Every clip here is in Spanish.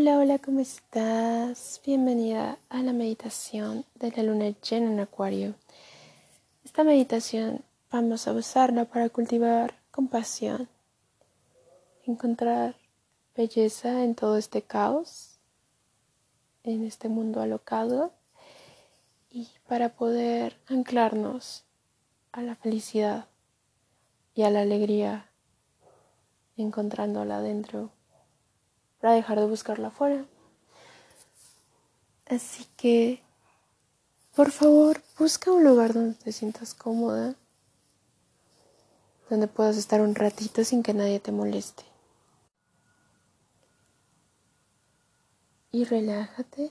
Hola, hola, ¿cómo estás? Bienvenida a la meditación de la luna llena en Acuario. Esta meditación vamos a usarla para cultivar compasión, encontrar belleza en todo este caos, en este mundo alocado y para poder anclarnos a la felicidad y a la alegría encontrándola dentro para dejar de buscarla afuera. Así que, por favor, busca un lugar donde te sientas cómoda, donde puedas estar un ratito sin que nadie te moleste. Y relájate.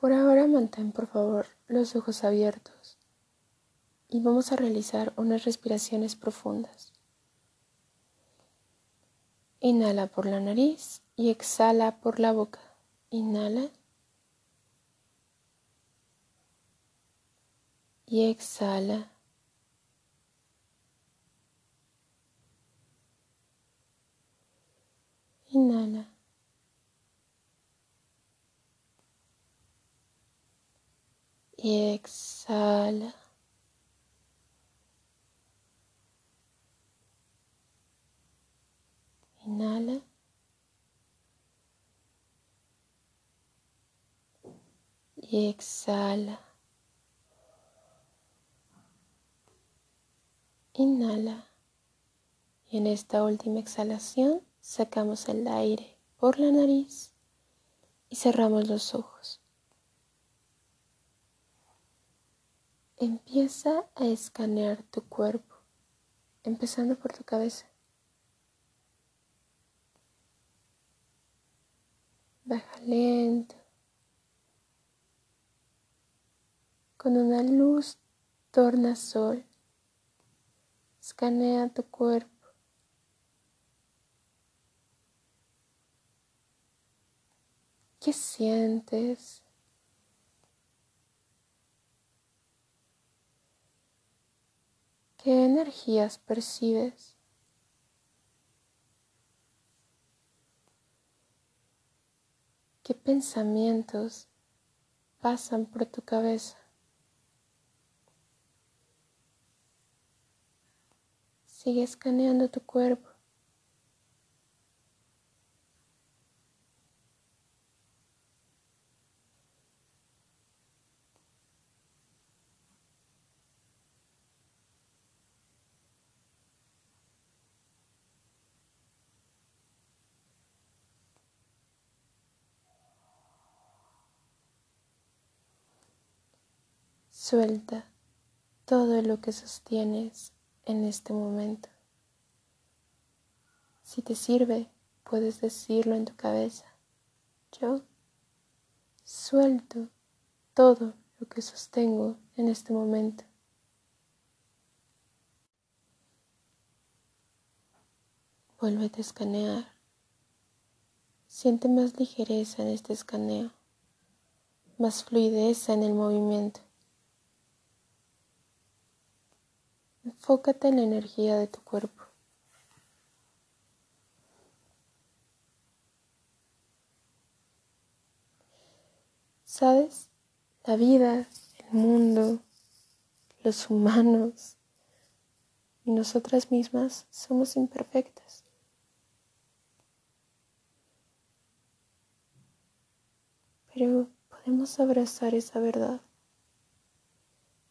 Por ahora mantén, por favor, los ojos abiertos y vamos a realizar unas respiraciones profundas. Inhala por la nariz y exhala por la boca. Inhala. Y exhala. Inhala. Y exhala. Inhala. Y exhala. Inhala. Y en esta última exhalación sacamos el aire por la nariz y cerramos los ojos. Empieza a escanear tu cuerpo, empezando por tu cabeza. Baja lento. Con una luz tornasol. Escanea tu cuerpo. ¿Qué sientes? ¿Qué energías percibes? ¿Qué pensamientos pasan por tu cabeza? Sigue escaneando tu cuerpo. Suelta todo lo que sostienes en este momento. Si te sirve, puedes decirlo en tu cabeza. Yo suelto todo lo que sostengo en este momento. Vuélvete a escanear. Siente más ligereza en este escaneo, más fluidez en el movimiento. Enfócate en la energía de tu cuerpo. ¿Sabes? La vida, el mundo, los humanos y nosotras mismas somos imperfectas. Pero podemos abrazar esa verdad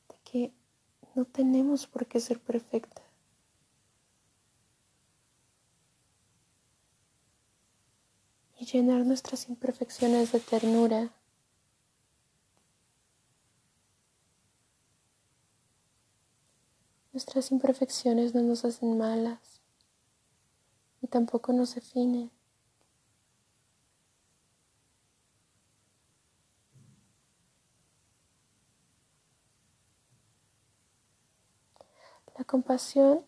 de que no tenemos por qué ser perfecta. Y llenar nuestras imperfecciones de ternura. Nuestras imperfecciones no nos hacen malas y tampoco nos definen. La compasión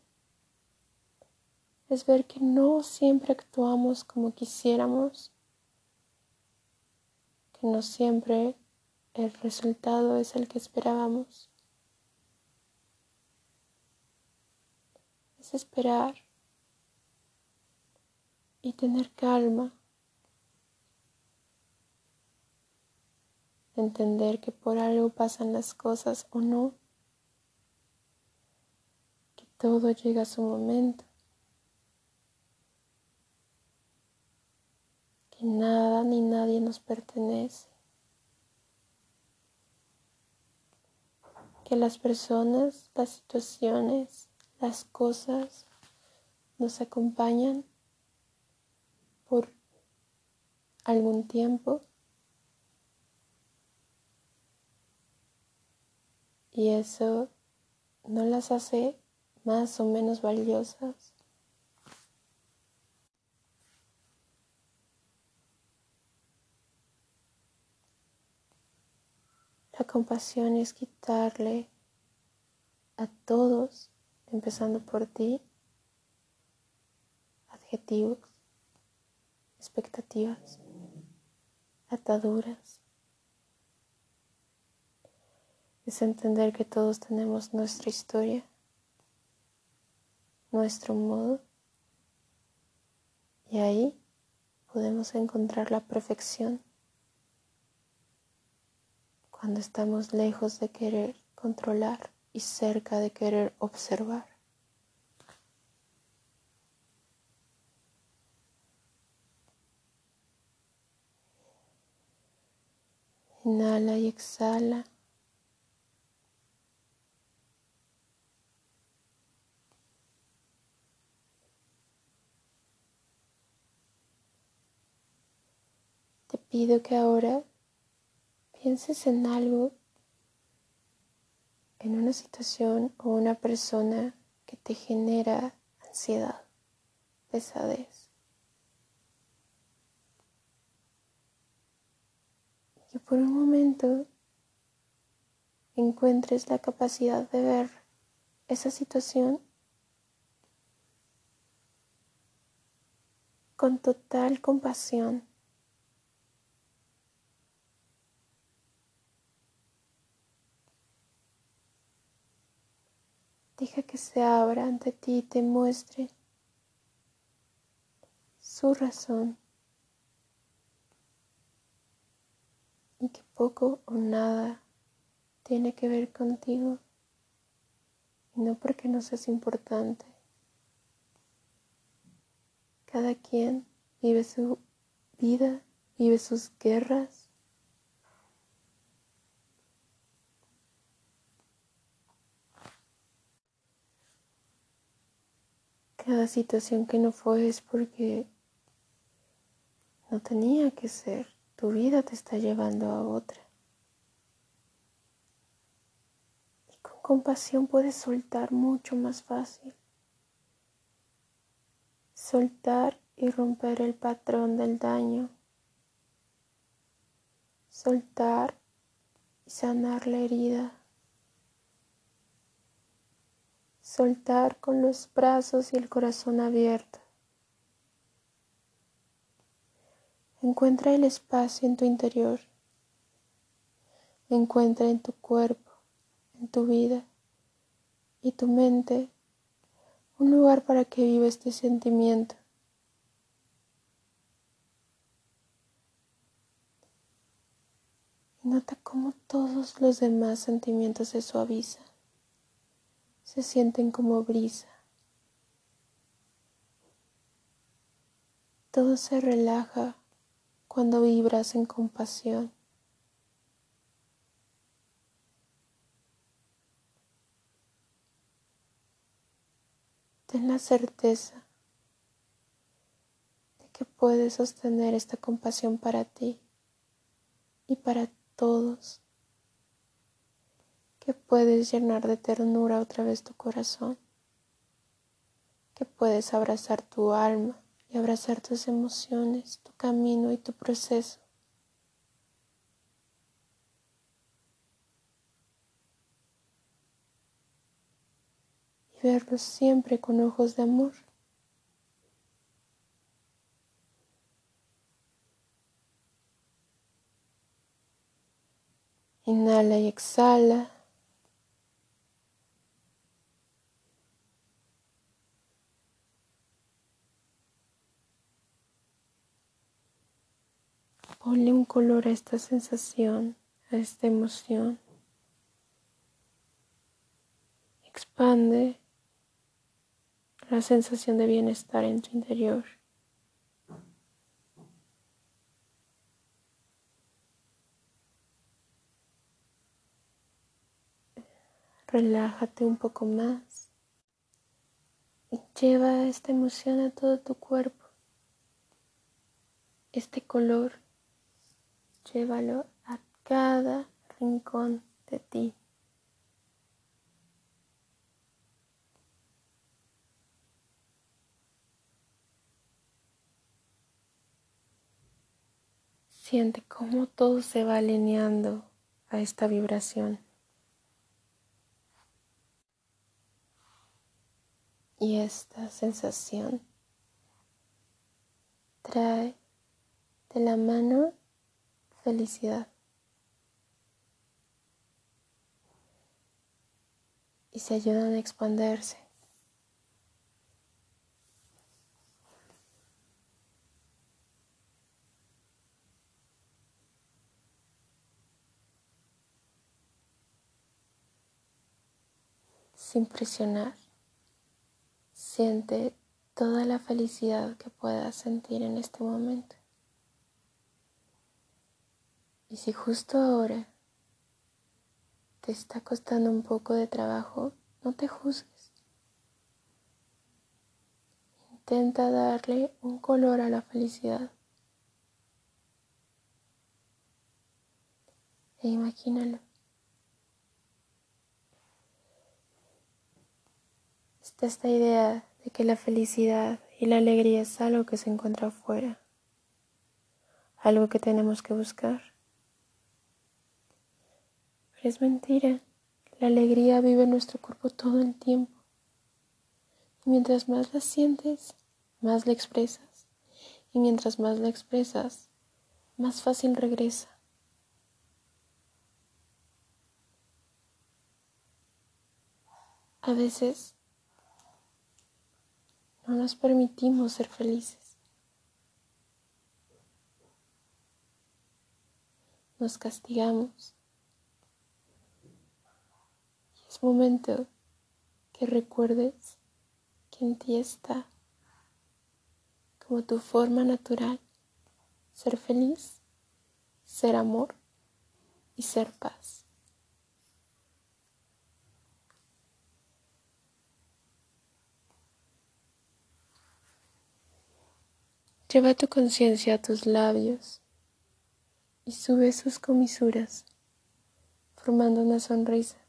es ver que no siempre actuamos como quisiéramos, que no siempre el resultado es el que esperábamos. Es esperar y tener calma. Entender que por algo pasan las cosas o no. Todo llega a su momento. Que nada ni nadie nos pertenece. que las personas, las situaciones, las cosas nos acompañan por algún tiempo y eso no las hace más o menos valiosas. La compasión es quitarle a todos, empezando por ti, adjetivos, expectativas, ataduras. Es entender que todos tenemos nuestra historia, nuestro modo, y ahí podemos encontrar la perfección cuando estamos lejos de querer controlar y cerca de querer observar. Inhala y exhala. Pido que ahora pienses en algo, en una situación o una persona que te genera ansiedad, pesadez. Y que por un momento encuentres la capacidad de ver esa situación con total compasión se abra ante ti y te muestre su razón y que poco o nada tiene que ver contigo y no porque no seas importante. Cada quien vive su vida, vive sus guerras Situación que no fue es porque no tenía que ser. Tu vida te está llevando a otra. Y con compasión puedes soltar mucho más fácil. Soltar y romper el patrón del daño. Soltar y sanar la herida. Soltar con los brazos y el corazón abierto. Encuentra el espacio en tu interior. Encuentra en tu cuerpo, en tu vida y tu mente un lugar para que viva este sentimiento. Y nota cómo todos los demás sentimientos se suavizan se sienten como brisa. Todo se relaja cuando vibras en compasión. Ten la certeza de que puedes sostener esta compasión para ti y para todos que puedes llenar de ternura otra vez tu corazón, que puedes abrazar tu alma y abrazar tus emociones, tu camino y tu proceso. Y verlo siempre con ojos de amor. Inhala y exhala. Ponle un color a esta sensación, a esta emoción. Expande la sensación de bienestar en tu interior. Relájate un poco más y lleva esta emoción a todo tu cuerpo. Este color, llévalo a cada rincón de ti. Siente cómo todo se va alineando a esta vibración. Y esta sensación trae de la mano felicidad. Y se ayudan a expandirse. sin presionar. Siente toda la felicidad que puedas sentir en este momento. Y si justo ahora te está costando un poco de trabajo, no te juzgues. Intenta darle un color a la felicidad. E imagínalo. esta idea de que la felicidad y la alegría es algo que se encuentra afuera, algo que tenemos que buscar. Es mentira, la alegría vive en nuestro cuerpo todo el tiempo. Y mientras más la sientes, más la expresas. Y mientras más la expresas, más fácil regresa. A veces no nos permitimos ser felices. Nos castigamos. Y momento que recuerdes que en ti está como tu forma natural ser feliz, ser amor y ser paz. Lleva tu conciencia a tus labios y sube sus comisuras, formando una sonrisa.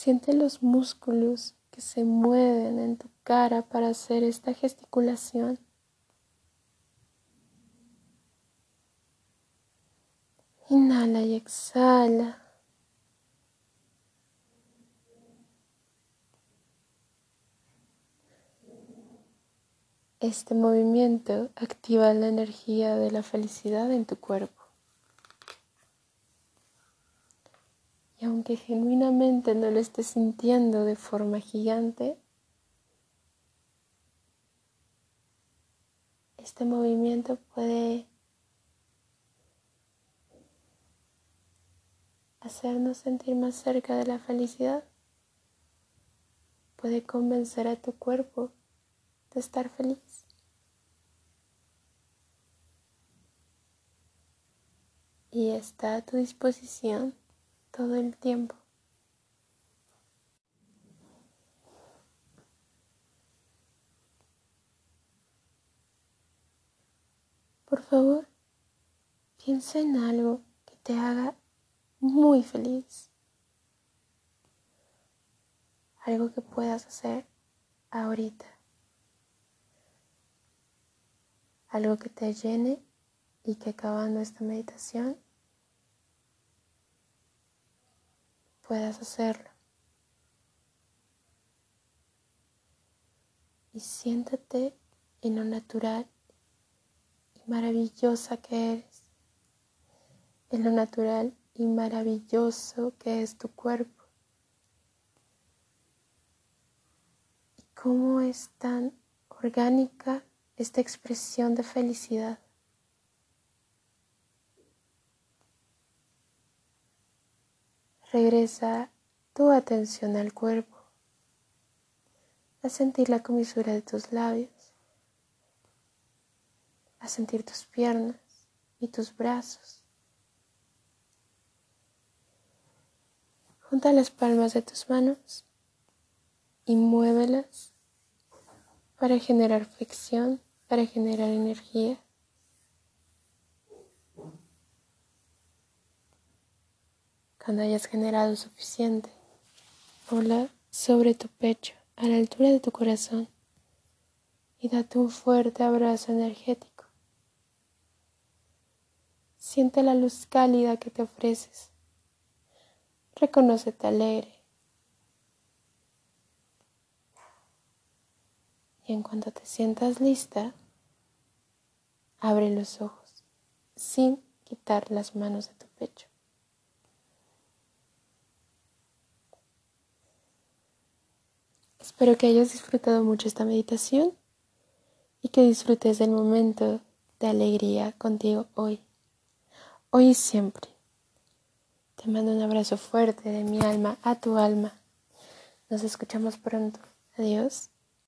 Siente los músculos que se mueven en tu cara para hacer esta gesticulación. Inhala y exhala. Este movimiento activa la energía de la felicidad en tu cuerpo. Aunque genuinamente no lo estés sintiendo de forma gigante, este movimiento puede hacernos sentir más cerca de la felicidad. Puede convencer a tu cuerpo de estar feliz. Y está a tu disposición todo el tiempo. Por favor, piensa en algo que te haga muy feliz. Algo que puedas hacer ahorita. algo que te llene y que acabando esta meditación puedas hacerlo. Y siéntate en lo natural y maravillosa que eres, en lo natural y maravilloso que es tu cuerpo. Y cómo es tan orgánica esta expresión de felicidad. Regresa tu atención al cuerpo, a sentir la comisura de tus labios, a sentir tus piernas y tus brazos. Junta las palmas de tus manos y muévelas para generar fricción, para generar energía. Cuando hayas generado suficiente, hola sobre tu pecho a la altura de tu corazón y date un fuerte abrazo energético. Siente la luz cálida que te ofreces. Reconócete alegre. Y en cuanto te sientas lista, abre los ojos sin quitar las manos de tu pecho. Espero que hayas disfrutado mucho esta meditación y que disfrutes del momento de alegría contigo hoy, hoy y siempre. Te mando un abrazo fuerte de mi alma a tu alma. Nos escuchamos pronto. Adiós.